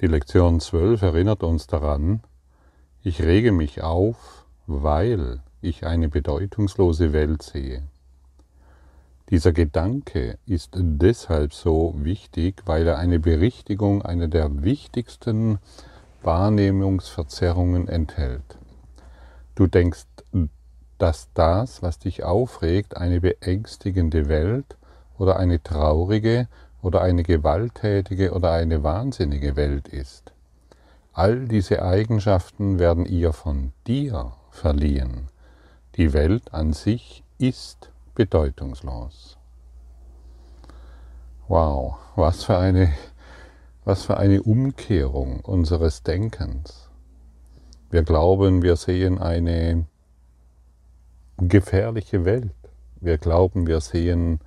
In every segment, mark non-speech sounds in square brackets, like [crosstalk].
Die Lektion 12 erinnert uns daran, ich rege mich auf, weil ich eine bedeutungslose Welt sehe. Dieser Gedanke ist deshalb so wichtig, weil er eine Berichtigung einer der wichtigsten Wahrnehmungsverzerrungen enthält. Du denkst, dass das, was dich aufregt, eine beängstigende Welt oder eine traurige oder eine gewalttätige oder eine wahnsinnige Welt ist. All diese Eigenschaften werden ihr von dir verliehen. Die Welt an sich ist bedeutungslos. Wow, was für eine, was für eine Umkehrung unseres Denkens. Wir glauben, wir sehen eine gefährliche Welt. Wir glauben, wir sehen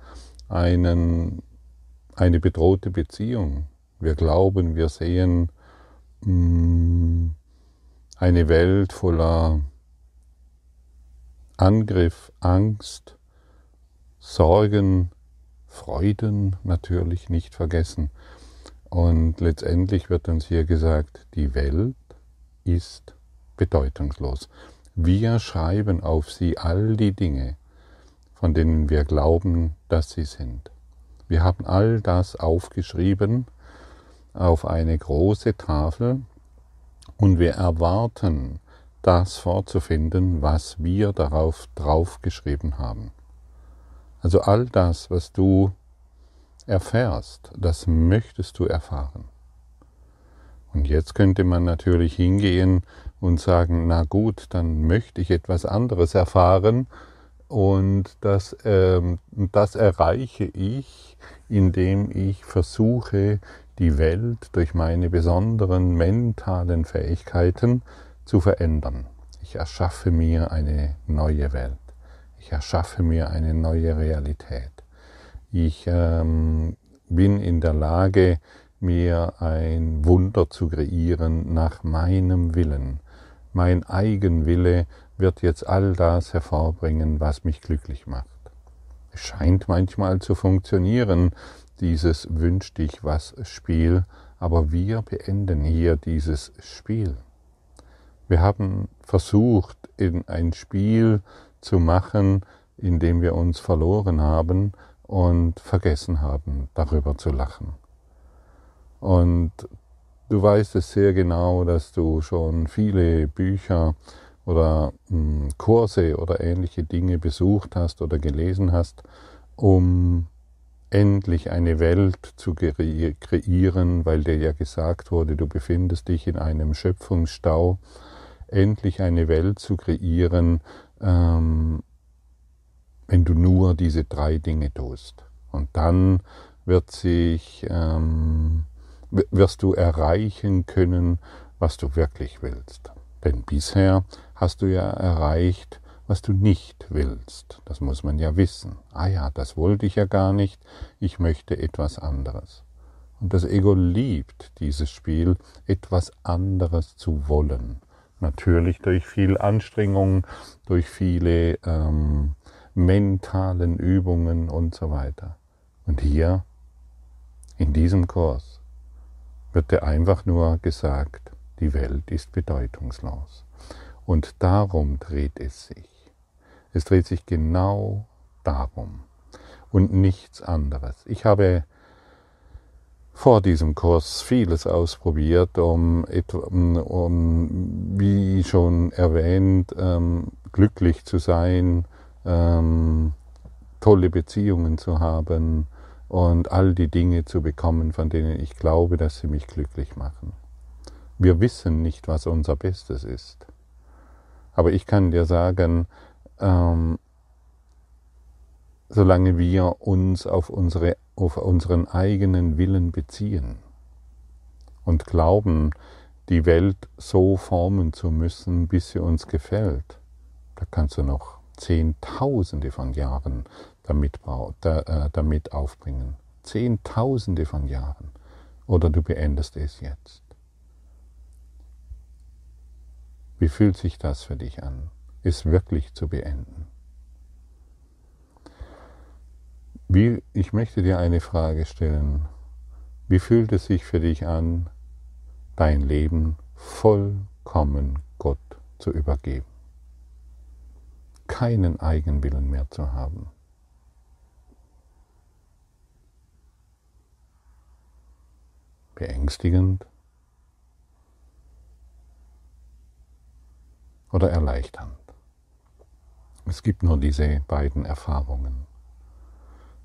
einen eine bedrohte Beziehung. Wir glauben, wir sehen mm, eine Welt voller Angriff, Angst, Sorgen, Freuden natürlich nicht vergessen. Und letztendlich wird uns hier gesagt, die Welt ist bedeutungslos. Wir schreiben auf sie all die Dinge, von denen wir glauben, dass sie sind. Wir haben all das aufgeschrieben auf eine große Tafel und wir erwarten, das vorzufinden, was wir darauf draufgeschrieben haben. Also all das, was du erfährst, das möchtest du erfahren. Und jetzt könnte man natürlich hingehen und sagen, na gut, dann möchte ich etwas anderes erfahren und das, ähm, das erreiche ich, indem ich versuche, die Welt durch meine besonderen mentalen Fähigkeiten zu verändern. Ich erschaffe mir eine neue Welt. Ich erschaffe mir eine neue Realität. Ich ähm, bin in der Lage, mir ein Wunder zu kreieren nach meinem Willen. Mein Eigenwille wird jetzt all das hervorbringen, was mich glücklich macht. Es scheint manchmal zu funktionieren, dieses Wünsch dich was Spiel, aber wir beenden hier dieses Spiel. Wir haben versucht, in ein Spiel zu machen, in dem wir uns verloren haben und vergessen haben, darüber zu lachen. Und du weißt es sehr genau, dass du schon viele Bücher oder hm, Kurse oder ähnliche Dinge besucht hast oder gelesen hast, um endlich eine Welt zu kreieren, weil dir ja gesagt wurde, du befindest dich in einem Schöpfungsstau, endlich eine Welt zu kreieren, ähm, wenn du nur diese drei Dinge tust. Und dann wird sich, ähm, wirst du erreichen können, was du wirklich willst. Denn bisher hast du ja erreicht, was du nicht willst. Das muss man ja wissen. Ah ja, das wollte ich ja gar nicht, ich möchte etwas anderes. Und das Ego liebt dieses Spiel, etwas anderes zu wollen. Natürlich durch viel Anstrengung, durch viele ähm, mentalen Übungen und so weiter. Und hier, in diesem Kurs, wird dir einfach nur gesagt, die Welt ist bedeutungslos. Und darum dreht es sich. Es dreht sich genau darum und nichts anderes. Ich habe vor diesem Kurs vieles ausprobiert, um, um wie schon erwähnt, ähm, glücklich zu sein, ähm, tolle Beziehungen zu haben und all die Dinge zu bekommen, von denen ich glaube, dass sie mich glücklich machen. Wir wissen nicht, was unser Bestes ist. Aber ich kann dir sagen, ähm, solange wir uns auf, unsere, auf unseren eigenen Willen beziehen und glauben, die Welt so formen zu müssen, bis sie uns gefällt, da kannst du noch Zehntausende von Jahren damit, äh, damit aufbringen. Zehntausende von Jahren. Oder du beendest es jetzt. Wie fühlt sich das für dich an, es wirklich zu beenden? Wie, ich möchte dir eine Frage stellen. Wie fühlt es sich für dich an, dein Leben vollkommen Gott zu übergeben. Keinen Eigenwillen mehr zu haben. Beängstigend oder erleichternd. Es gibt nur diese beiden Erfahrungen.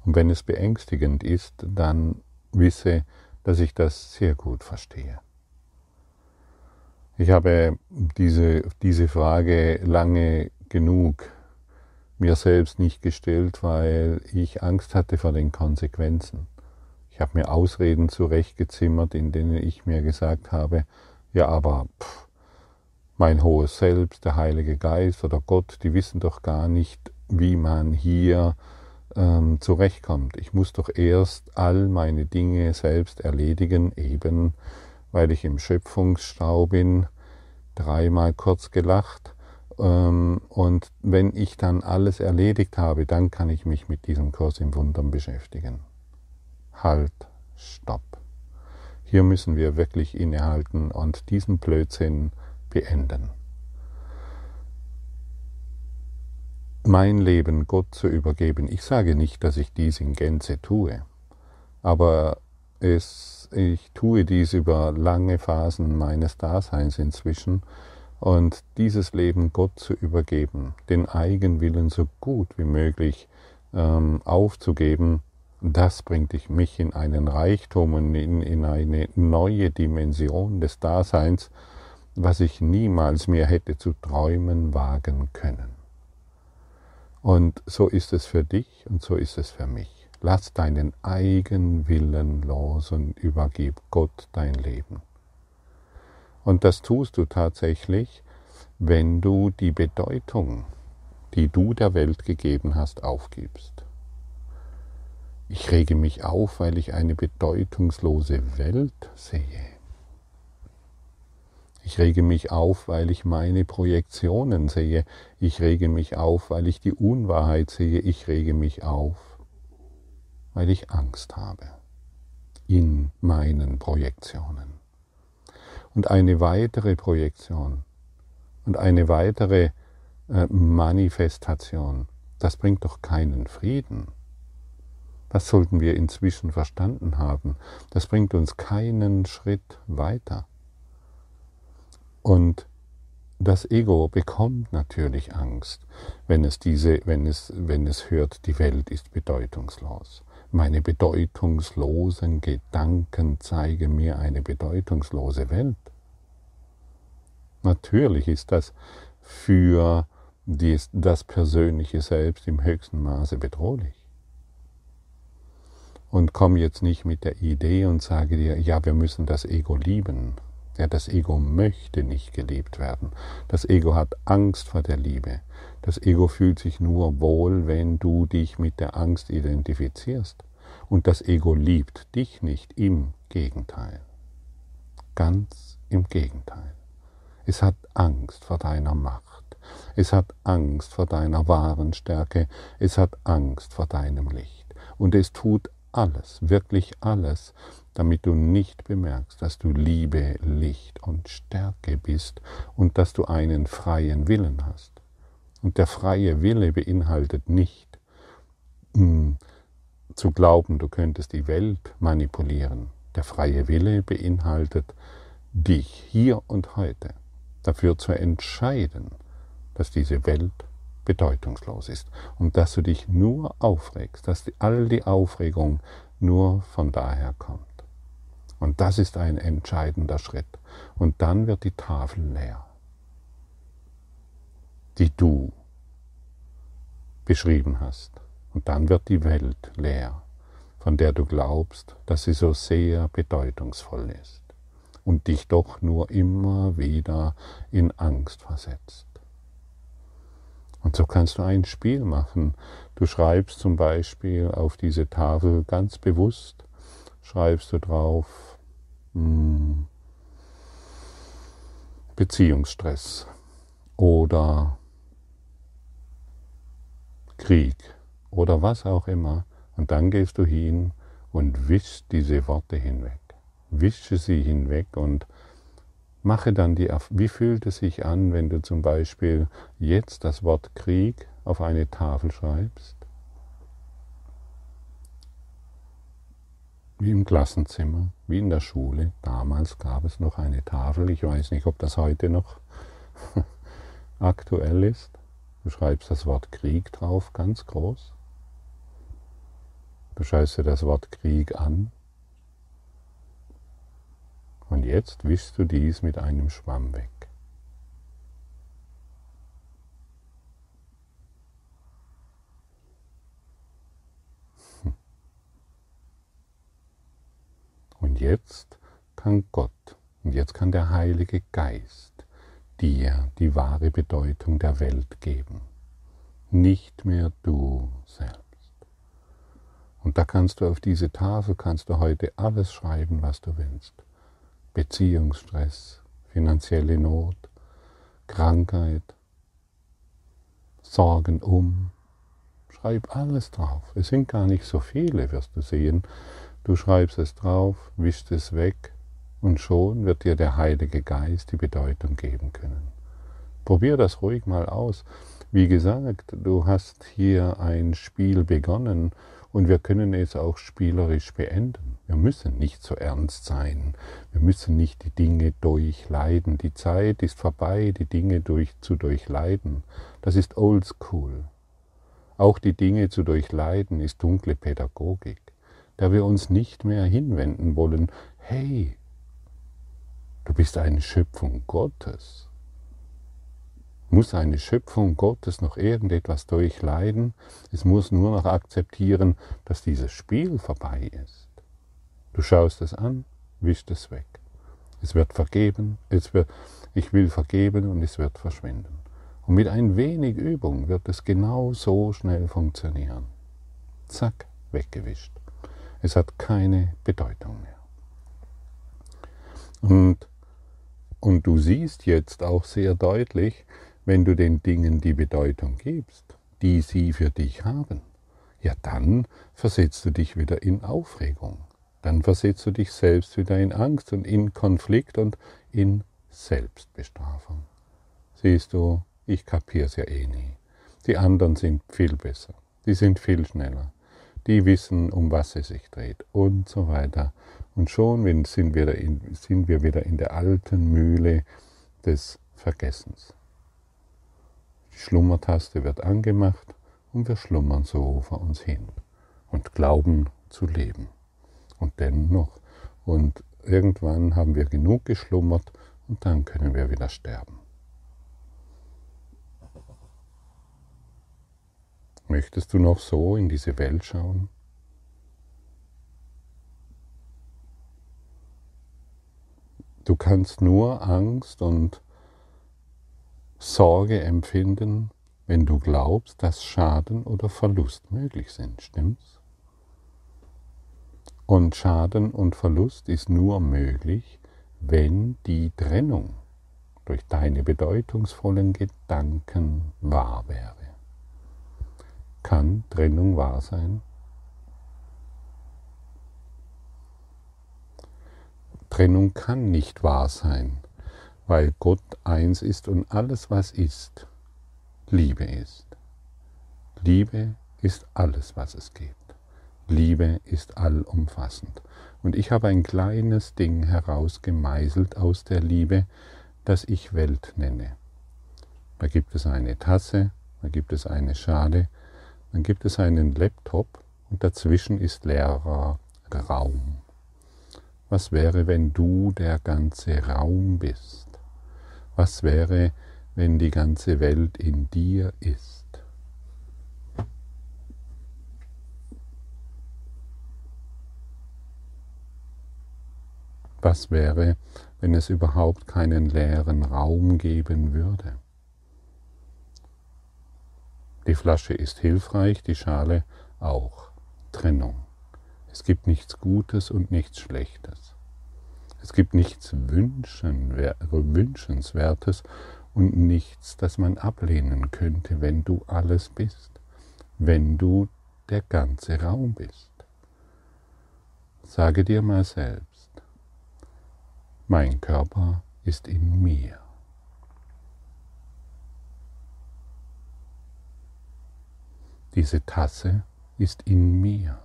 Und wenn es beängstigend ist, dann wisse, dass ich das sehr gut verstehe. Ich habe diese, diese Frage lange genug mir selbst nicht gestellt, weil ich Angst hatte vor den Konsequenzen. Ich habe mir Ausreden zurechtgezimmert, in denen ich mir gesagt habe, ja, aber pff, mein hohes Selbst, der Heilige Geist oder Gott, die wissen doch gar nicht, wie man hier ähm, zurechtkommt. Ich muss doch erst all meine Dinge selbst erledigen, eben weil ich im Schöpfungsstau bin, dreimal kurz gelacht. Ähm, und wenn ich dann alles erledigt habe, dann kann ich mich mit diesem Kurs im Wundern beschäftigen. Halt, stopp. Hier müssen wir wirklich innehalten und diesen Blödsinn beenden. Mein Leben Gott zu übergeben. Ich sage nicht, dass ich dies in Gänze tue, aber es, ich tue dies über lange Phasen meines Daseins inzwischen und dieses Leben Gott zu übergeben, den Eigenwillen so gut wie möglich ähm, aufzugeben, das bringt mich in einen Reichtum und in, in eine neue Dimension des Daseins, was ich niemals mehr hätte zu träumen wagen können. Und so ist es für dich und so ist es für mich. Lass deinen Eigenwillen los und übergib Gott dein Leben. Und das tust du tatsächlich, wenn du die Bedeutung, die du der Welt gegeben hast, aufgibst. Ich rege mich auf, weil ich eine bedeutungslose Welt sehe. Ich rege mich auf, weil ich meine Projektionen sehe. Ich rege mich auf, weil ich die Unwahrheit sehe. Ich rege mich auf, weil ich Angst habe in meinen Projektionen. Und eine weitere Projektion und eine weitere äh, Manifestation, das bringt doch keinen Frieden. Das sollten wir inzwischen verstanden haben. Das bringt uns keinen Schritt weiter. Und das Ego bekommt natürlich Angst, wenn es, diese, wenn, es, wenn es hört, die Welt ist bedeutungslos. Meine bedeutungslosen Gedanken zeigen mir eine bedeutungslose Welt. Natürlich ist das für dies, das persönliche Selbst im höchsten Maße bedrohlich. Und komm jetzt nicht mit der Idee und sage dir, ja, wir müssen das Ego lieben. Ja, das Ego möchte nicht geliebt werden. Das Ego hat Angst vor der Liebe. Das Ego fühlt sich nur wohl, wenn du dich mit der Angst identifizierst. Und das Ego liebt dich nicht, im Gegenteil. Ganz im Gegenteil. Es hat Angst vor deiner Macht. Es hat Angst vor deiner wahren Stärke. Es hat Angst vor deinem Licht. Und es tut alles, wirklich alles, damit du nicht bemerkst, dass du Liebe, Licht und Stärke bist und dass du einen freien Willen hast. Und der freie Wille beinhaltet nicht hm, zu glauben, du könntest die Welt manipulieren. Der freie Wille beinhaltet dich hier und heute dafür zu entscheiden, dass diese Welt bedeutungslos ist und dass du dich nur aufregst, dass all die Aufregung nur von daher kommt. Und das ist ein entscheidender Schritt. Und dann wird die Tafel leer, die du beschrieben hast. Und dann wird die Welt leer, von der du glaubst, dass sie so sehr bedeutungsvoll ist und dich doch nur immer wieder in Angst versetzt. So kannst du ein Spiel machen. Du schreibst zum Beispiel auf diese Tafel ganz bewusst, schreibst du drauf hm, Beziehungsstress oder Krieg oder was auch immer. Und dann gehst du hin und wischst diese Worte hinweg. Wische sie hinweg und Mache dann die, wie fühlt es sich an, wenn du zum Beispiel jetzt das Wort Krieg auf eine Tafel schreibst? Wie im Klassenzimmer, wie in der Schule. Damals gab es noch eine Tafel. Ich weiß nicht, ob das heute noch [laughs] aktuell ist. Du schreibst das Wort Krieg drauf, ganz groß. Du schaust dir das Wort Krieg an. Und jetzt wischst du dies mit einem Schwamm weg. Und jetzt kann Gott und jetzt kann der Heilige Geist dir die wahre Bedeutung der Welt geben. Nicht mehr du selbst. Und da kannst du auf diese Tafel, kannst du heute alles schreiben, was du willst. Beziehungsstress, finanzielle Not, Krankheit, Sorgen um. Schreib alles drauf. Es sind gar nicht so viele, wirst du sehen. Du schreibst es drauf, wischst es weg und schon wird dir der Heilige Geist die Bedeutung geben können. Probier das ruhig mal aus. Wie gesagt, du hast hier ein Spiel begonnen und wir können es auch spielerisch beenden. Wir müssen nicht so ernst sein. Wir müssen nicht die Dinge durchleiden. Die Zeit ist vorbei, die Dinge durch, zu durchleiden. Das ist oldschool. Auch die Dinge zu durchleiden ist dunkle Pädagogik, der wir uns nicht mehr hinwenden wollen. Hey, Du bist eine Schöpfung Gottes. Muss eine Schöpfung Gottes noch irgendetwas durchleiden? Es muss nur noch akzeptieren, dass dieses Spiel vorbei ist. Du schaust es an, wischst es weg. Es wird vergeben, es wird, ich will vergeben und es wird verschwinden. Und mit ein wenig Übung wird es genau so schnell funktionieren. Zack, weggewischt. Es hat keine Bedeutung mehr. Und und du siehst jetzt auch sehr deutlich, wenn du den Dingen die Bedeutung gibst, die sie für dich haben, ja dann versetzt du dich wieder in Aufregung. Dann versetzt du dich selbst wieder in Angst und in Konflikt und in Selbstbestrafung. Siehst du, ich kapier's ja eh nie. Die anderen sind viel besser. Die sind viel schneller. Die wissen, um was es sich dreht und so weiter. Und schon sind wir, in, sind wir wieder in der alten Mühle des Vergessens. Die Schlummertaste wird angemacht und wir schlummern so vor uns hin und glauben zu leben. Und dennoch. Und irgendwann haben wir genug geschlummert und dann können wir wieder sterben. Möchtest du noch so in diese Welt schauen? Du kannst nur Angst und Sorge empfinden, wenn du glaubst, dass Schaden oder Verlust möglich sind, stimmt's? Und Schaden und Verlust ist nur möglich, wenn die Trennung durch deine bedeutungsvollen Gedanken wahr wäre. Kann Trennung wahr sein? Trennung kann nicht wahr sein, weil Gott eins ist und alles, was ist, Liebe ist. Liebe ist alles, was es gibt. Liebe ist allumfassend. Und ich habe ein kleines Ding herausgemeißelt aus der Liebe, das ich Welt nenne. Da gibt es eine Tasse, da gibt es eine Schale, dann gibt es einen Laptop und dazwischen ist leerer Raum. Was wäre, wenn du der ganze Raum bist? Was wäre, wenn die ganze Welt in dir ist? Was wäre, wenn es überhaupt keinen leeren Raum geben würde? Die Flasche ist hilfreich, die Schale auch. Trennung. Es gibt nichts Gutes und nichts Schlechtes. Gibt nichts Wünschenswertes und nichts, das man ablehnen könnte, wenn du alles bist, wenn du der ganze Raum bist. Sage dir mal selbst, mein Körper ist in mir. Diese Tasse ist in mir.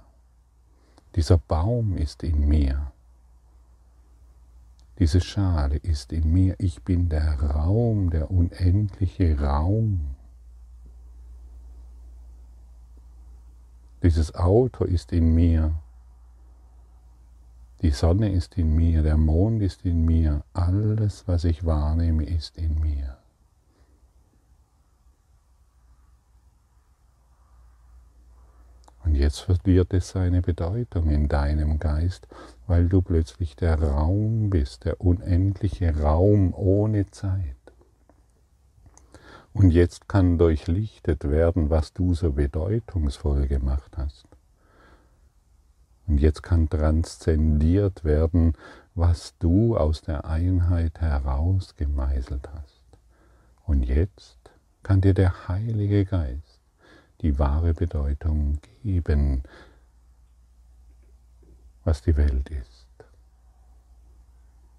Dieser Baum ist in mir. Diese Schale ist in mir. Ich bin der Raum, der unendliche Raum. Dieses Auto ist in mir. Die Sonne ist in mir, der Mond ist in mir, alles, was ich wahrnehme, ist in mir. Und jetzt verliert es seine Bedeutung in deinem Geist, weil du plötzlich der Raum bist, der unendliche Raum ohne Zeit. Und jetzt kann durchlichtet werden, was du so bedeutungsvoll gemacht hast. Und jetzt kann transzendiert werden, was du aus der Einheit heraus gemeißelt hast. Und jetzt kann dir der Heilige Geist die wahre Bedeutung geben, was die Welt ist.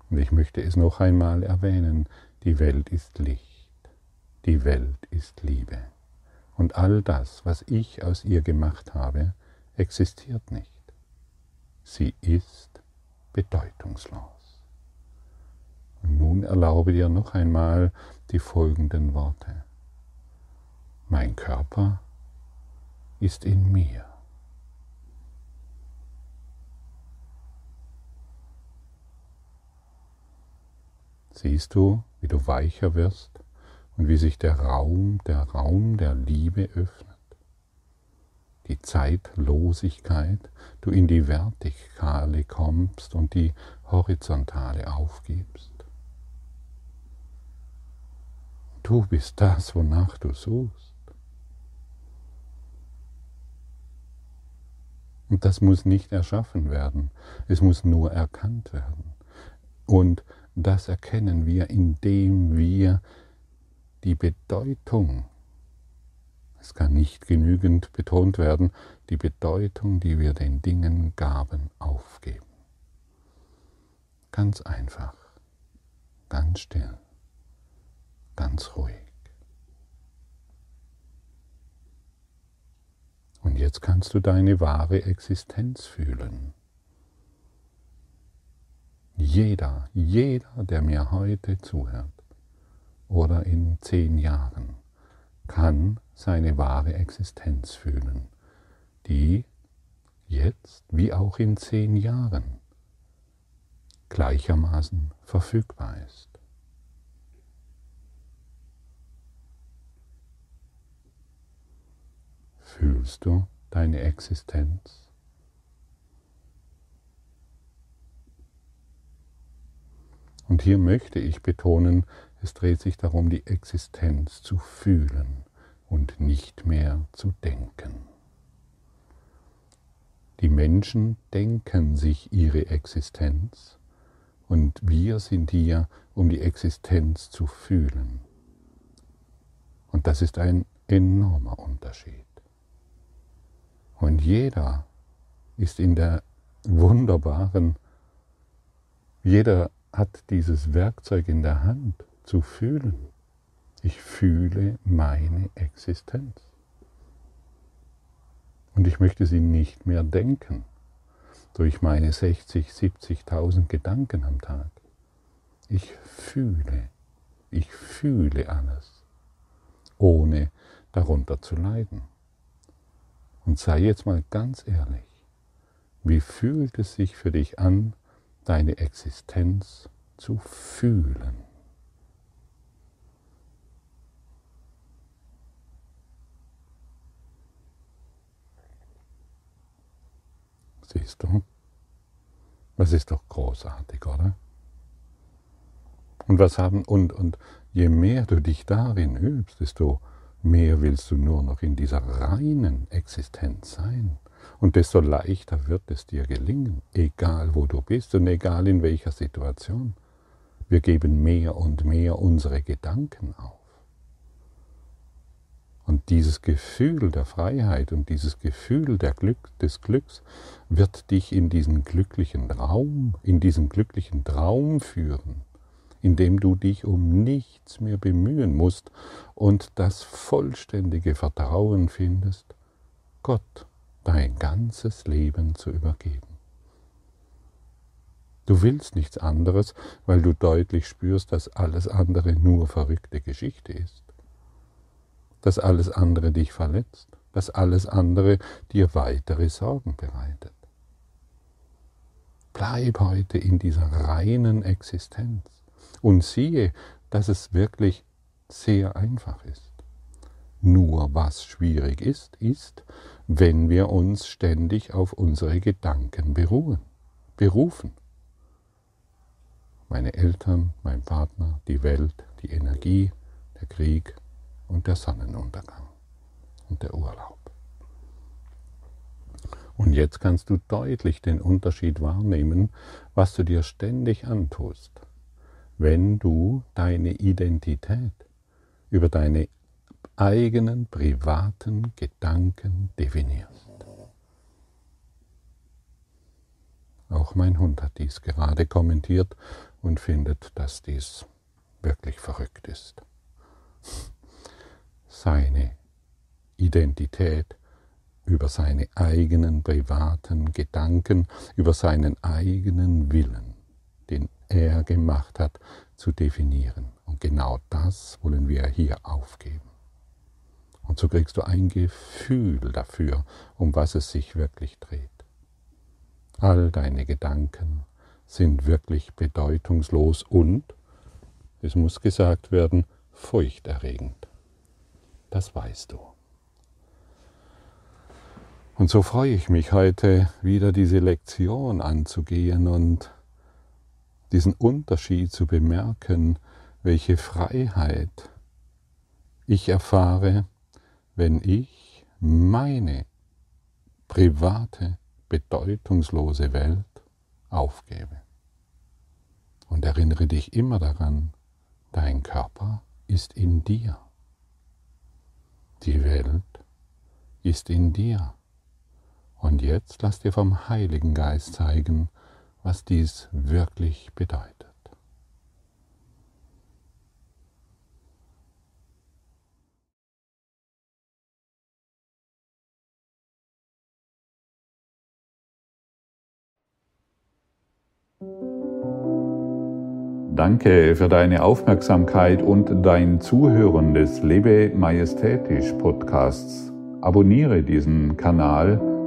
Und ich möchte es noch einmal erwähnen, die Welt ist Licht, die Welt ist Liebe. Und all das, was ich aus ihr gemacht habe, existiert nicht. Sie ist bedeutungslos. Und nun erlaube dir noch einmal die folgenden Worte. Mein Körper ist in mir. Siehst du, wie du weicher wirst und wie sich der Raum, der Raum der Liebe öffnet? Die Zeitlosigkeit, du in die Vertikale kommst und die Horizontale aufgibst. Du bist das, wonach du suchst. Und das muss nicht erschaffen werden, es muss nur erkannt werden. Und das erkennen wir, indem wir die Bedeutung, es kann nicht genügend betont werden, die Bedeutung, die wir den Dingen gaben, aufgeben. Ganz einfach, ganz still, ganz ruhig. Und jetzt kannst du deine wahre Existenz fühlen. Jeder, jeder, der mir heute zuhört oder in zehn Jahren, kann seine wahre Existenz fühlen, die jetzt wie auch in zehn Jahren gleichermaßen verfügbar ist. Fühlst du deine Existenz? Und hier möchte ich betonen, es dreht sich darum, die Existenz zu fühlen und nicht mehr zu denken. Die Menschen denken sich ihre Existenz und wir sind hier, um die Existenz zu fühlen. Und das ist ein enormer Unterschied. Und jeder ist in der wunderbaren, jeder hat dieses Werkzeug in der Hand zu fühlen. Ich fühle meine Existenz. Und ich möchte sie nicht mehr denken durch meine 60, 70.000 Gedanken am Tag. Ich fühle, ich fühle alles, ohne darunter zu leiden. Und sei jetzt mal ganz ehrlich, wie fühlt es sich für dich an, deine Existenz zu fühlen? Siehst du? Das ist doch großartig, oder? Und was haben, und, und je mehr du dich darin übst, desto mehr willst du nur noch in dieser reinen Existenz sein. Und desto leichter wird es dir gelingen, egal wo du bist und egal in welcher Situation. Wir geben mehr und mehr unsere Gedanken auf. Und dieses Gefühl der Freiheit und dieses Gefühl Glück, des Glücks wird dich in diesen glücklichen Raum, in diesen glücklichen Traum führen, in dem du dich um nichts mehr bemühen musst und das vollständige Vertrauen findest, Gott dein ganzes Leben zu übergeben. Du willst nichts anderes, weil du deutlich spürst, dass alles andere nur verrückte Geschichte ist, dass alles andere dich verletzt, dass alles andere dir weitere Sorgen bereitet. Bleib heute in dieser reinen Existenz und siehe, dass es wirklich sehr einfach ist. Nur was schwierig ist, ist, wenn wir uns ständig auf unsere Gedanken beruhen, berufen. Meine Eltern, mein Partner, die Welt, die Energie, der Krieg und der Sonnenuntergang und der Urlaub. Und jetzt kannst du deutlich den Unterschied wahrnehmen, was du dir ständig antust, wenn du deine Identität über deine eigenen privaten Gedanken definierst. Auch mein Hund hat dies gerade kommentiert und findet, dass dies wirklich verrückt ist. Seine Identität über seine eigenen privaten Gedanken, über seinen eigenen Willen, er gemacht hat, zu definieren. Und genau das wollen wir hier aufgeben. Und so kriegst du ein Gefühl dafür, um was es sich wirklich dreht. All deine Gedanken sind wirklich bedeutungslos und, es muss gesagt werden, furchterregend. Das weißt du. Und so freue ich mich heute wieder diese Lektion anzugehen und diesen Unterschied zu bemerken, welche Freiheit ich erfahre, wenn ich meine private, bedeutungslose Welt aufgebe. Und erinnere dich immer daran, dein Körper ist in dir. Die Welt ist in dir. Und jetzt lass dir vom Heiligen Geist zeigen, was dies wirklich bedeutet. Danke für deine Aufmerksamkeit und dein Zuhören des Lebe Majestätisch Podcasts. Abonniere diesen Kanal